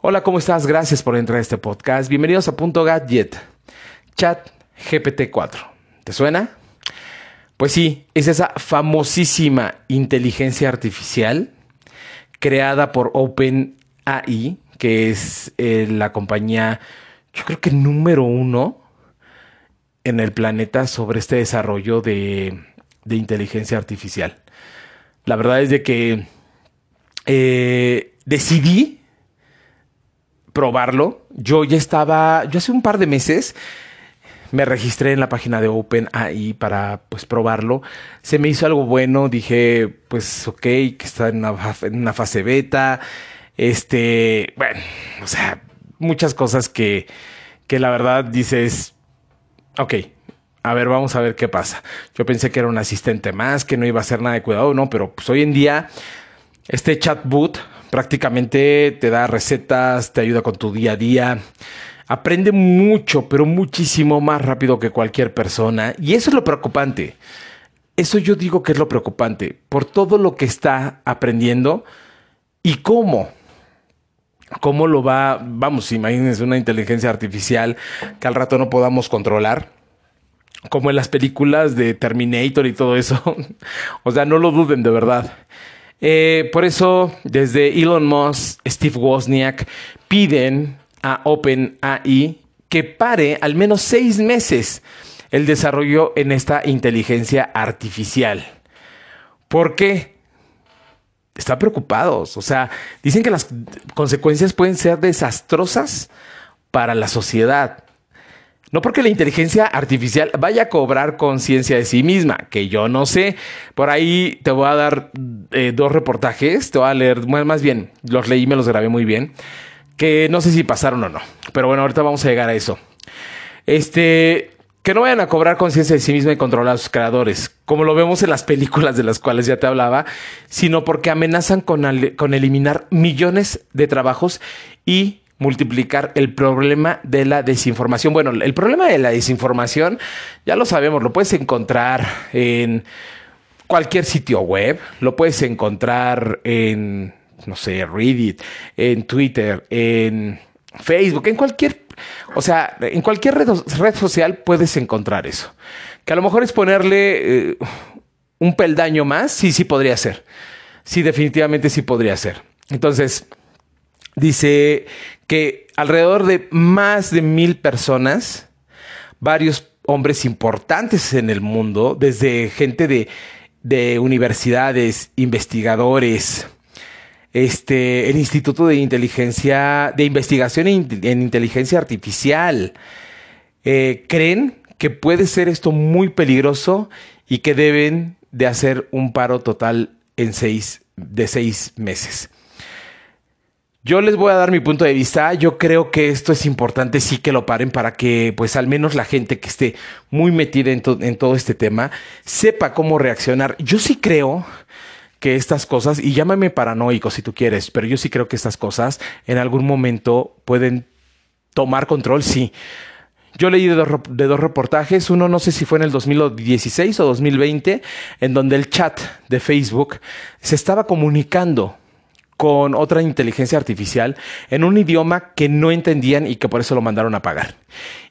Hola, ¿cómo estás? Gracias por entrar a este podcast. Bienvenidos a Punto Gadget, Chat GPT-4. ¿Te suena? Pues sí, es esa famosísima inteligencia artificial creada por OpenAI, que es eh, la compañía, yo creo que número uno en el planeta sobre este desarrollo de, inteligencia artificial. La verdad es de que eh, decidí probarlo. Yo ya estaba, yo hace un par de meses me registré en la página de OpenAI para pues probarlo. Se me hizo algo bueno, dije, pues ok, que está en una, fase beta. Este, bueno, o sea, muchas cosas que, que la verdad dices, ok, a ver, vamos a ver qué pasa. Yo pensé que era un asistente más, que no iba a hacer nada de cuidado, no, pero pues hoy en día este chatbot prácticamente te da recetas, te ayuda con tu día a día. Aprende mucho, pero muchísimo más rápido que cualquier persona. Y eso es lo preocupante. Eso yo digo que es lo preocupante, por todo lo que está aprendiendo y cómo. ¿Cómo lo va? Vamos, imagínense una inteligencia artificial que al rato no podamos controlar como en las películas de Terminator y todo eso. o sea, no lo duden de verdad. Eh, por eso, desde Elon Musk, Steve Wozniak piden a OpenAI que pare al menos seis meses el desarrollo en esta inteligencia artificial. ¿Por qué? Están preocupados. O sea, dicen que las consecuencias pueden ser desastrosas para la sociedad. No porque la inteligencia artificial vaya a cobrar conciencia de sí misma, que yo no sé. Por ahí te voy a dar eh, dos reportajes, te voy a leer, más bien, los leí, me los grabé muy bien, que no sé si pasaron o no. Pero bueno, ahorita vamos a llegar a eso. Este, que no vayan a cobrar conciencia de sí misma y controlar a sus creadores, como lo vemos en las películas de las cuales ya te hablaba, sino porque amenazan con, con eliminar millones de trabajos y multiplicar el problema de la desinformación. Bueno, el problema de la desinformación ya lo sabemos, lo puedes encontrar en cualquier sitio web, lo puedes encontrar en, no sé, Reddit, en Twitter, en Facebook, en cualquier, o sea, en cualquier red, social puedes encontrar eso. Que a lo mejor es ponerle eh, un peldaño más, sí, sí podría ser. Sí, definitivamente sí podría ser. Entonces, dice que alrededor de más de mil personas, varios hombres importantes en el mundo, desde gente de, universidades, investigadores, este, el Instituto de Inteligencia, de Investigación en, Inteligencia Artificial, eh, creen que puede ser esto muy peligroso y que deben de hacer un paro total en seis, de seis meses. Yo les voy a dar mi punto de vista. Yo creo que esto es importante, sí que lo paren para que, pues, al menos la gente que esté muy metida en, todo este tema sepa cómo reaccionar. Yo sí creo que estas cosas, y llámame paranoico si tú quieres, pero yo sí creo que estas cosas en algún momento pueden tomar control, sí. Yo leí de dos, reportajes, uno no sé si fue en el 2016 o 2020, en donde el chat de Facebook se estaba comunicando con otra inteligencia artificial en un idioma que no entendían y que por eso lo mandaron a pagar.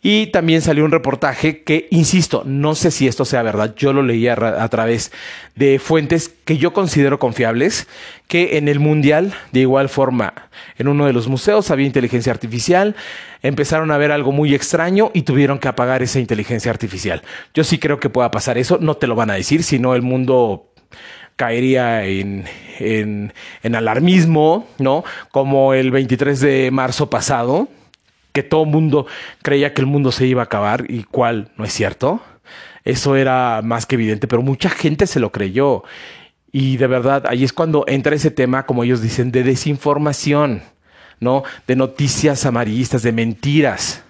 Y también salió un reportaje que, insisto, no sé si esto sea verdad, yo lo leí a, través de fuentes que yo considero confiables, que en el Mundial, de igual forma, en uno de los museos había inteligencia artificial, empezaron a ver algo muy extraño y tuvieron que apagar esa inteligencia artificial. Yo sí creo que pueda pasar eso, no te lo van a decir, sino el mundo caería en, en, alarmismo, ¿no? Como el 23 de marzo pasado, que todo mundo creía que el mundo se iba a acabar y cuál no es cierto. Eso era más que evidente, pero mucha gente se lo creyó. Y de verdad, ahí es cuando entra ese tema, como ellos dicen, de desinformación, ¿no? De noticias amarillistas, de mentiras.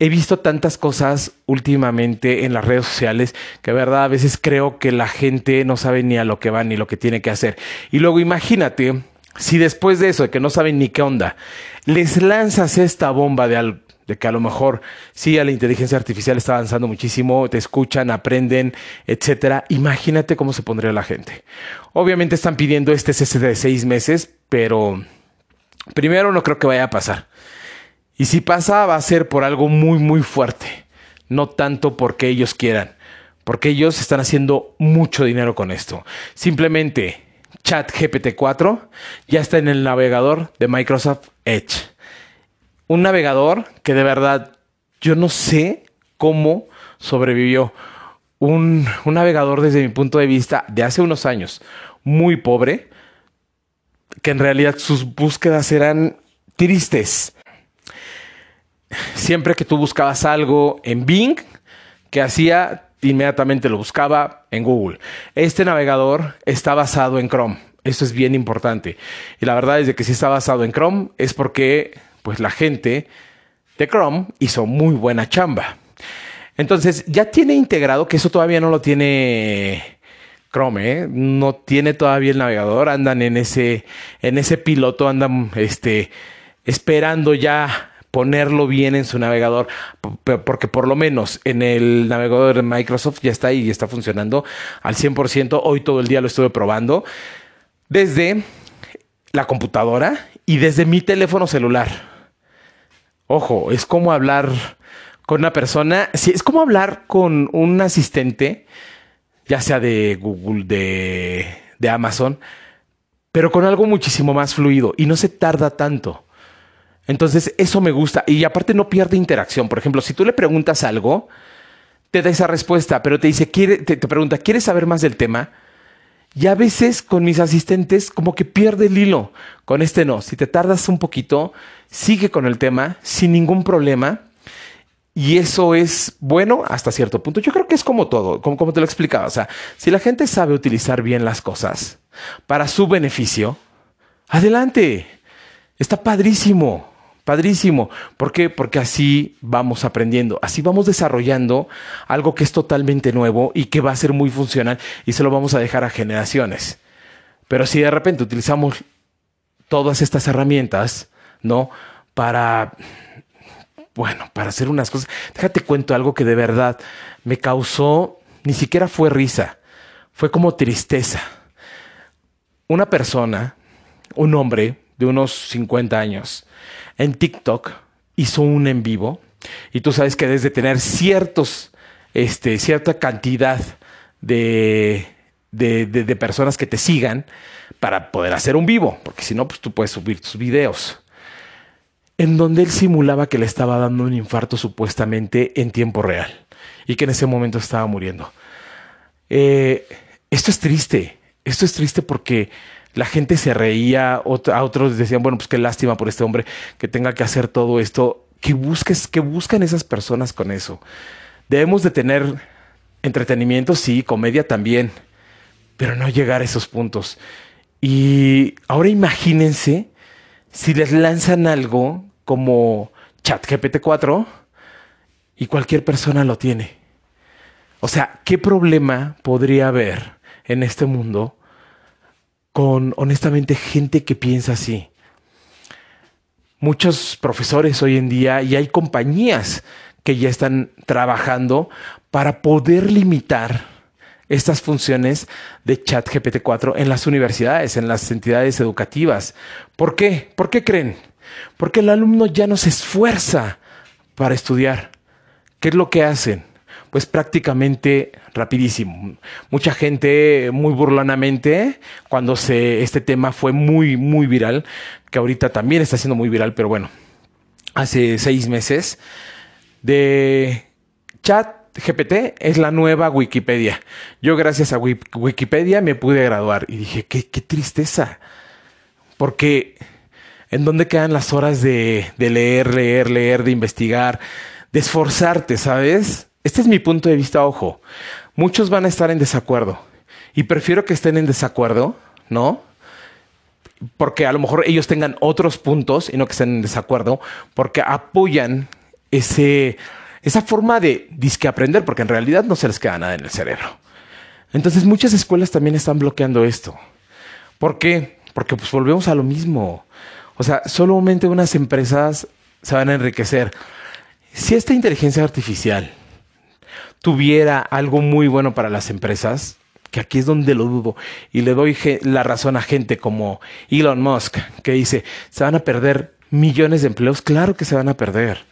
He visto tantas cosas últimamente en las redes sociales que, verdad, a veces creo que la gente no sabe ni a lo que va ni lo que tiene que hacer. Y luego imagínate si después de eso, de que no saben ni qué onda, les lanzas esta bomba de, que a lo mejor sí a la inteligencia artificial está avanzando muchísimo, te escuchan, aprenden, etcétera. Imagínate cómo se pondría la gente. Obviamente están pidiendo este cese de seis meses, pero Primero, no creo que vaya a pasar. Y si pasa, va a ser por algo muy, muy fuerte. No tanto porque ellos quieran. Porque ellos están haciendo mucho dinero con esto. Simplemente, Chat GPT-4 ya está en el navegador de Microsoft Edge. Un navegador que de verdad yo no sé cómo sobrevivió. Un, un, navegador desde mi punto de vista de hace unos años muy pobre, que en realidad sus búsquedas eran tristes. Siempre que tú buscabas algo en Bing, que hacía? Inmediatamente lo buscaba en Google. Este navegador está basado en Chrome. Esto es bien importante. Y la verdad es que si está basado en Chrome es porque pues la gente de Chrome hizo muy buena chamba. Entonces ya tiene integrado, que eso todavía no lo tiene Chrome, ¿eh? no tiene todavía el navegador, andan en ese, en ese piloto, andan este, esperando ya ponerlo bien en su navegador, porque por lo menos en el navegador de Microsoft ya está y está funcionando al 100%. Hoy todo el día lo estuve probando desde la computadora y desde mi teléfono celular. Ojo, es como hablar con una persona, sí, es como hablar con un asistente, ya sea de Google, de, de Amazon, pero con algo muchísimo más fluido y no se tarda tanto. Entonces, eso me gusta. Y aparte no pierde interacción. Por ejemplo, si tú le preguntas algo, te da esa respuesta, pero te dice, te, pregunta, ¿quieres saber más del tema? Y a veces con mis asistentes como que pierde el hilo. Con este no. Si te tardas un poquito, sigue con el tema sin ningún problema. Y eso es bueno hasta cierto punto. Yo creo que es como todo, como, como te lo explicaba. O sea, si la gente sabe utilizar bien las cosas para su beneficio, adelante. Está padrísimo. Padrísimo. ¿Por qué? Porque así vamos aprendiendo, así vamos desarrollando algo que es totalmente nuevo y que va a ser muy funcional y se lo vamos a dejar a generaciones. Pero si de repente utilizamos todas estas herramientas, ¿no? Para, bueno, para hacer unas cosas. Déjate cuento algo que de verdad me causó, ni siquiera fue risa, fue como tristeza. Una persona, un hombre de unos 50 años, en TikTok hizo un en vivo y tú sabes que debes de tener ciertos, este, cierta cantidad de, de, de, personas que te sigan para poder hacer un vivo, porque si no, pues tú puedes subir tus videos. En donde él simulaba que le estaba dando un infarto supuestamente en tiempo real y que en ese momento estaba muriendo. Eh, esto es triste, esto es triste porque la gente se reía, a otros decían, bueno, pues qué lástima por este hombre que tenga que hacer todo esto. Que busques, que buscan esas personas con eso. Debemos de tener entretenimiento, sí, comedia también, pero no llegar a esos puntos. Y ahora imagínense si les lanzan algo como ChatGPT 4 y cualquier persona lo tiene. O sea, ¿qué problema podría haber en este mundo con honestamente gente que piensa así. Muchos profesores hoy en día y hay compañías que ya están trabajando para poder limitar estas funciones de chat GPT-4 en las universidades, en las entidades educativas. ¿Por qué? ¿Por qué creen? Porque el alumno ya no se esfuerza para estudiar. ¿Qué es lo que hacen? Pues prácticamente rapidísimo. Mucha gente muy burlonamente, cuando se, este tema fue muy, muy viral, que ahorita también está siendo muy viral, pero bueno, hace seis meses, de chat GPT es la nueva Wikipedia. Yo gracias a Wikipedia me pude graduar y dije, qué, qué tristeza, porque ¿en dónde quedan las horas de, de leer, leer, leer, de investigar, de esforzarte, ¿sabes? Este es mi punto de vista, ojo. Muchos van a estar en desacuerdo y prefiero que estén en desacuerdo, ¿no? Porque a lo mejor ellos tengan otros puntos y no que estén en desacuerdo, porque apoyan ese, esa forma de disque aprender, porque en realidad no se les queda nada en el cerebro. Entonces muchas escuelas también están bloqueando esto. ¿Por qué? Porque pues volvemos a lo mismo. O sea, solamente unas empresas se van a enriquecer. Si esta inteligencia artificial tuviera algo muy bueno para las empresas, que aquí es donde lo dudo. Y le doy la razón a gente como Elon Musk, que dice, se van a perder millones de empleos. Claro que se van a perder.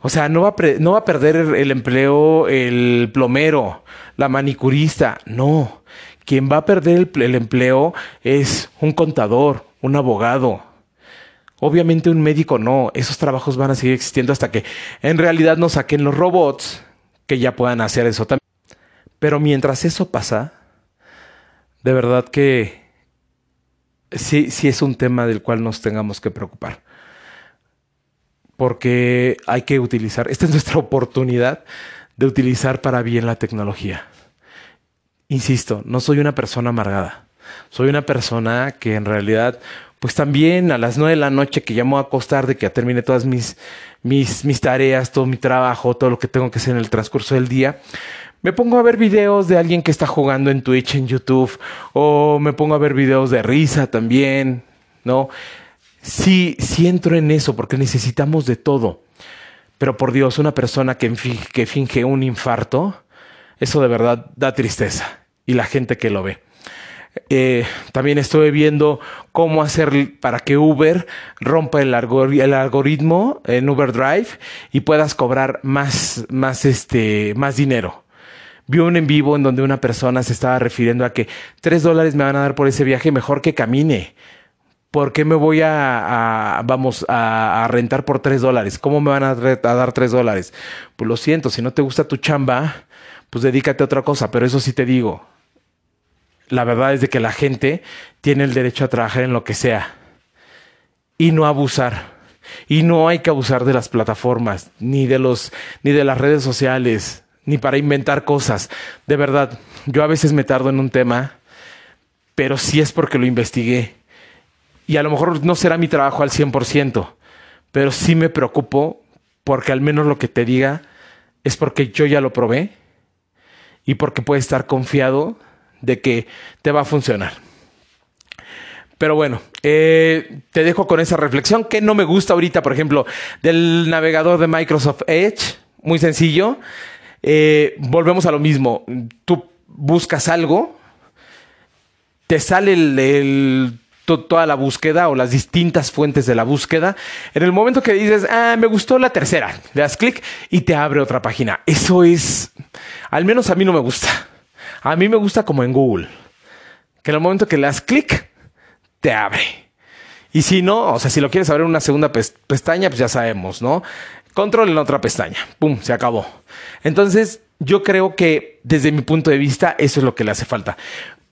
O sea, no va, a no va a perder el empleo el plomero, la manicurista. No. Quien va a perder el empleo es un contador, un abogado. Obviamente un médico no. Esos trabajos van a seguir existiendo hasta que en realidad nos saquen los robots que ya puedan hacer eso también. Pero mientras eso pasa, de verdad que sí, sí es un tema del cual nos tengamos que preocupar. Porque hay que utilizar, esta es nuestra oportunidad de utilizar para bien la tecnología. Insisto, no soy una persona amargada. Soy una persona que en realidad, pues también a las nueve de la noche que llamo a acostar de que termine todas mis, mis, mis tareas, todo mi trabajo, todo lo que tengo que hacer en el transcurso del día, me pongo a ver videos de alguien que está jugando en Twitch, en YouTube, o me pongo a ver videos de risa también, ¿no? Sí, sí entro en eso porque necesitamos de todo. Pero por Dios, una persona que, que finge un infarto, eso de verdad da tristeza. Y la gente que lo ve. Eh, también estoy viendo cómo hacer para que Uber rompa el, algoritmo en Uber Drive y puedas cobrar más, más, este, más dinero vi un en vivo en donde una persona se estaba refiriendo a que tres dólares me van a dar por ese viaje, mejor que camine. ¿Por qué me voy a, vamos, a, rentar por tres dólares? ¿Cómo me van a, dar tres dólares? Pues lo siento, si no te gusta tu chamba, pues dedícate a otra cosa. Pero eso sí te digo, la verdad es de que la gente tiene el derecho a trabajar en lo que sea y no abusar. Y no hay que abusar de las plataformas, ni de los, ni de las redes sociales, ni para inventar cosas. De verdad, yo a veces me tardo en un tema, pero sí es porque lo investigué. Y a lo mejor no será mi trabajo al 100%, pero sí me preocupo porque al menos lo que te diga es porque yo ya lo probé y porque puedes estar confiado de que te va a funcionar. Pero bueno, eh, te dejo con esa reflexión que no me gusta ahorita, por ejemplo, del navegador de Microsoft Edge. Muy sencillo. Eh, volvemos a lo mismo. Tú buscas algo, te sale toda la búsqueda o las distintas fuentes de la búsqueda. En el momento que dices, ah, me gustó la tercera, le das clic y te abre otra página. Eso es, al menos a mí no me gusta. A mí me gusta como en Google, que en el momento que le das clic, te abre. Y si no, o sea, si lo quieres abrir en una segunda pestaña, pues ya sabemos, ¿no? Control en otra pestaña. ¡Pum! Se acabó. Entonces, yo creo que desde mi punto de vista, eso es lo que le hace falta.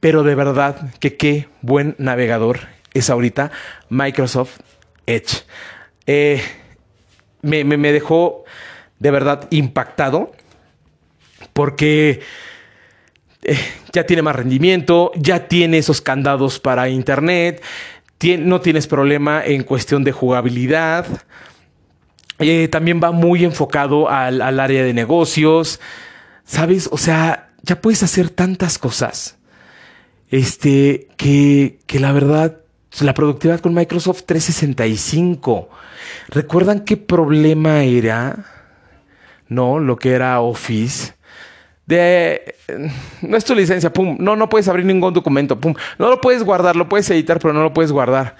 Pero de verdad que qué buen navegador es ahorita Microsoft Edge. Eh, me, dejó de verdad impactado porque ya tiene más rendimiento, ya tiene esos candados para internet, no tienes problema en cuestión de jugabilidad. Eh, también va muy enfocado al, área de negocios. ¿Sabes? O sea, ya puedes hacer tantas cosas. Este, que, que la verdad, la productividad con Microsoft 365. ¿Recuerdan qué problema era? No, lo que era Office. De no es tu licencia, pum, no, no puedes abrir ningún documento, pum, no lo puedes guardar, lo puedes editar, pero no lo puedes guardar.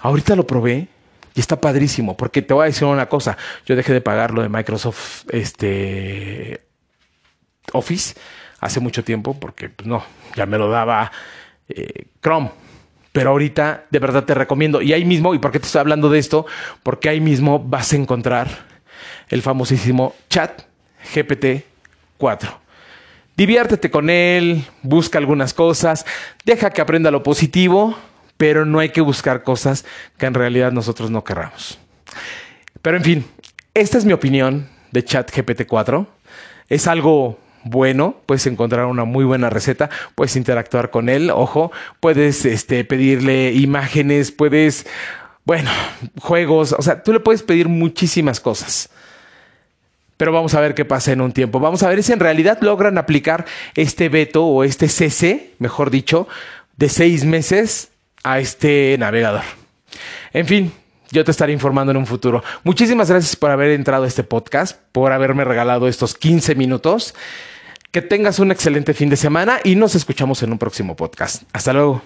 Ahorita lo probé y está padrísimo, porque te voy a decir una cosa, yo dejé de pagar lo de Microsoft este, Office hace mucho tiempo, porque pues, no, ya me lo daba eh, Chrome. Pero ahorita de verdad te recomiendo. Y ahí mismo, ¿y por qué te estoy hablando de esto? Porque ahí mismo vas a encontrar el famosísimo chat GPT 4. Diviértete con él, busca algunas cosas, deja que aprenda lo positivo pero no hay que buscar cosas que en realidad nosotros no querramos. Pero en fin, esta es mi opinión de ChatGPT 4. Es algo bueno, puedes encontrar una muy buena receta, puedes interactuar con él, ojo, puedes este, pedirle imágenes, puedes, bueno, juegos, o sea, tú le puedes pedir muchísimas cosas. Pero vamos a ver qué pasa en un tiempo. Vamos a ver si en realidad logran aplicar este veto o este cese, mejor dicho, de seis meses a este navegador. En fin, yo te estaré informando en un futuro. Muchísimas gracias por haber entrado a este podcast, por haberme regalado estos 15 minutos. Que tengas un excelente fin de semana y nos escuchamos en un próximo podcast. Hasta luego.